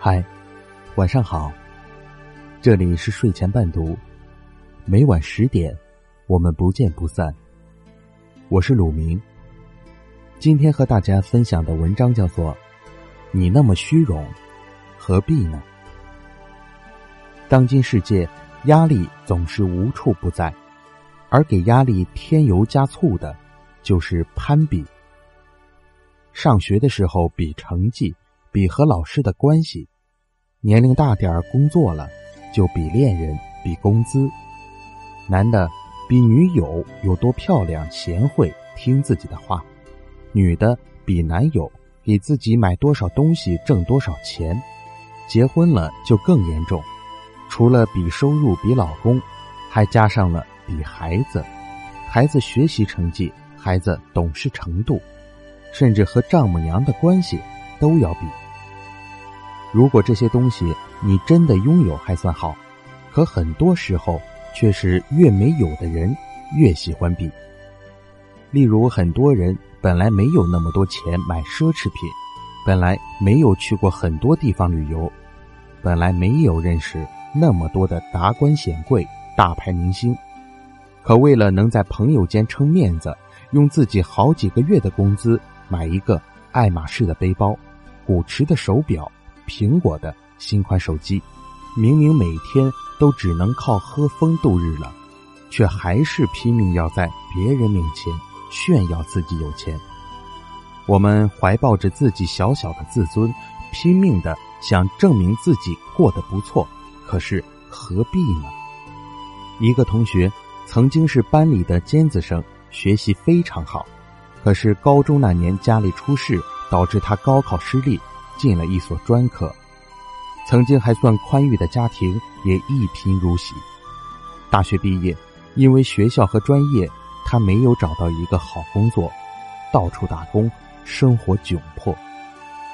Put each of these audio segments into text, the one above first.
嗨，晚上好。这里是睡前伴读，每晚十点，我们不见不散。我是鲁明。今天和大家分享的文章叫做《你那么虚荣，何必呢？》当今世界，压力总是无处不在，而给压力添油加醋的，就是攀比。上学的时候比成绩。比和老师的关系，年龄大点儿工作了，就比恋人，比工资；男的比女友有多漂亮、贤惠、听自己的话；女的比男友给自己买多少东西、挣多少钱；结婚了就更严重，除了比收入、比老公，还加上了比孩子，孩子学习成绩、孩子懂事程度，甚至和丈母娘的关系。都要比。如果这些东西你真的拥有还算好，可很多时候却是越没有的人越喜欢比。例如，很多人本来没有那么多钱买奢侈品，本来没有去过很多地方旅游，本来没有认识那么多的达官显贵、大牌明星，可为了能在朋友间撑面子，用自己好几个月的工资买一个爱马仕的背包。古驰的手表，苹果的新款手机，明明每天都只能靠喝风度日了，却还是拼命要在别人面前炫耀自己有钱。我们怀抱着自己小小的自尊，拼命的想证明自己过得不错，可是何必呢？一个同学曾经是班里的尖子生，学习非常好，可是高中那年家里出事。导致他高考失利，进了一所专科。曾经还算宽裕的家庭也一贫如洗。大学毕业，因为学校和专业，他没有找到一个好工作，到处打工，生活窘迫。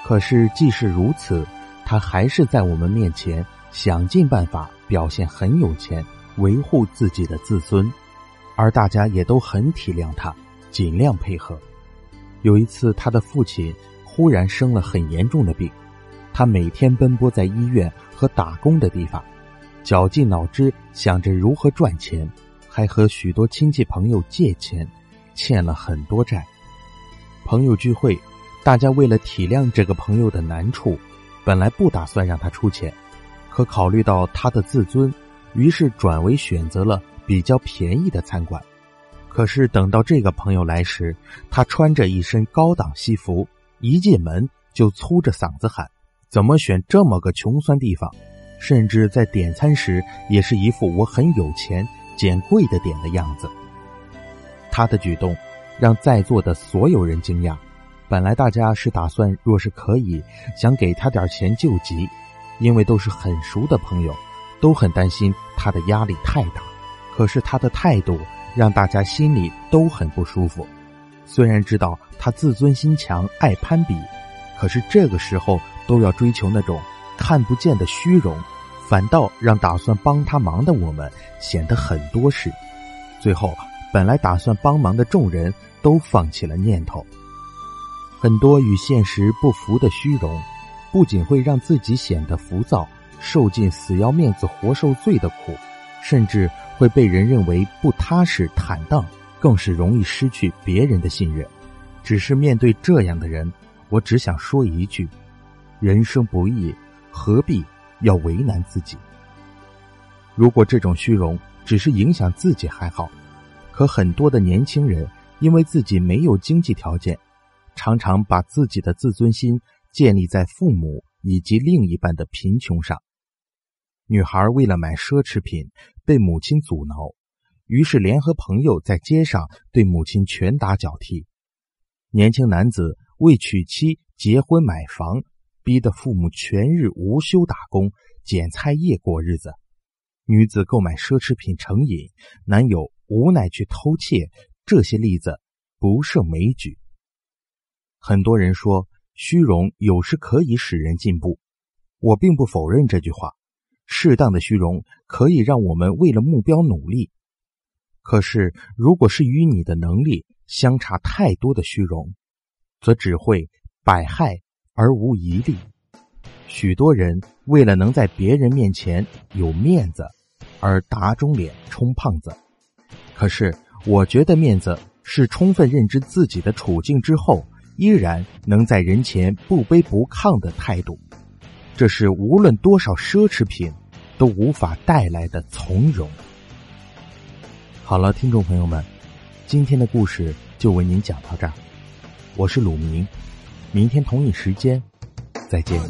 可是即使如此，他还是在我们面前想尽办法表现很有钱，维护自己的自尊，而大家也都很体谅他，尽量配合。有一次，他的父亲忽然生了很严重的病，他每天奔波在医院和打工的地方，绞尽脑汁想着如何赚钱，还和许多亲戚朋友借钱，欠了很多债。朋友聚会，大家为了体谅这个朋友的难处，本来不打算让他出钱，可考虑到他的自尊，于是转为选择了比较便宜的餐馆。可是等到这个朋友来时，他穿着一身高档西服，一进门就粗着嗓子喊：“怎么选这么个穷酸地方？”甚至在点餐时也是一副我很有钱，捡贵的点的样子。他的举动让在座的所有人惊讶。本来大家是打算，若是可以，想给他点钱救急，因为都是很熟的朋友，都很担心他的压力太大。可是他的态度。让大家心里都很不舒服。虽然知道他自尊心强、爱攀比，可是这个时候都要追求那种看不见的虚荣，反倒让打算帮他忙的我们显得很多事。最后，本来打算帮忙的众人都放弃了念头。很多与现实不符的虚荣，不仅会让自己显得浮躁，受尽死要面子活受罪的苦，甚至。会被人认为不踏实、坦荡，更是容易失去别人的信任。只是面对这样的人，我只想说一句：人生不易，何必要为难自己？如果这种虚荣只是影响自己还好，可很多的年轻人因为自己没有经济条件，常常把自己的自尊心建立在父母以及另一半的贫穷上。女孩为了买奢侈品被母亲阻挠，于是联合朋友在街上对母亲拳打脚踢。年轻男子为娶妻、结婚、买房，逼得父母全日无休打工捡菜叶过日子。女子购买奢侈品成瘾，男友无奈去偷窃。这些例子不胜枚举。很多人说虚荣有时可以使人进步，我并不否认这句话。适当的虚荣可以让我们为了目标努力，可是如果是与你的能力相差太多的虚荣，则只会百害而无一利。许多人为了能在别人面前有面子，而打肿脸充胖子。可是，我觉得面子是充分认知自己的处境之后，依然能在人前不卑不亢的态度。这是无论多少奢侈品都无法带来的从容。好了，听众朋友们，今天的故事就为您讲到这儿。我是鲁明，明天同一时间再见。